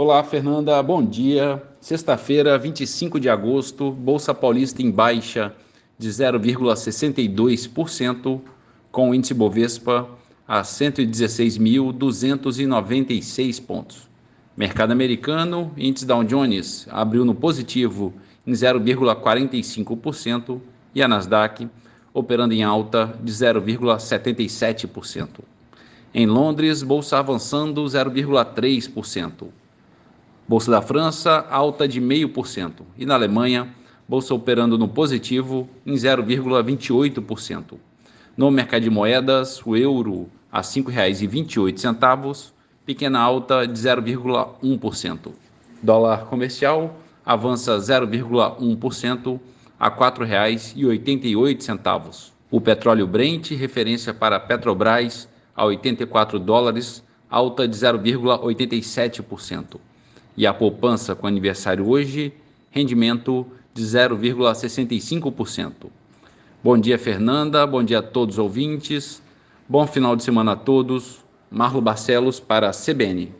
Olá, Fernanda, bom dia. Sexta-feira, 25 de agosto, Bolsa Paulista em baixa de 0,62%, com o índice Bovespa a 116.296 pontos. Mercado americano, índice Dow Jones abriu no positivo em 0,45% e a Nasdaq operando em alta de 0,77%. Em Londres, bolsa avançando 0,3%. Bolsa da França, alta de 0,5%. E na Alemanha, bolsa operando no positivo em 0,28%. No mercado de moedas, o euro a R$ 5,28, pequena alta de 0,1%. Dólar comercial avança 0,1% a R$ 4,88. O petróleo Brent, referência para Petrobras, a 84 dólares, alta de 0,87% e a poupança com aniversário hoje, rendimento de 0,65%. Bom dia, Fernanda. Bom dia a todos os ouvintes. Bom final de semana a todos. Marlo Barcelos para a CBN.